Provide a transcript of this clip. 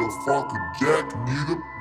motherfucker Jack need a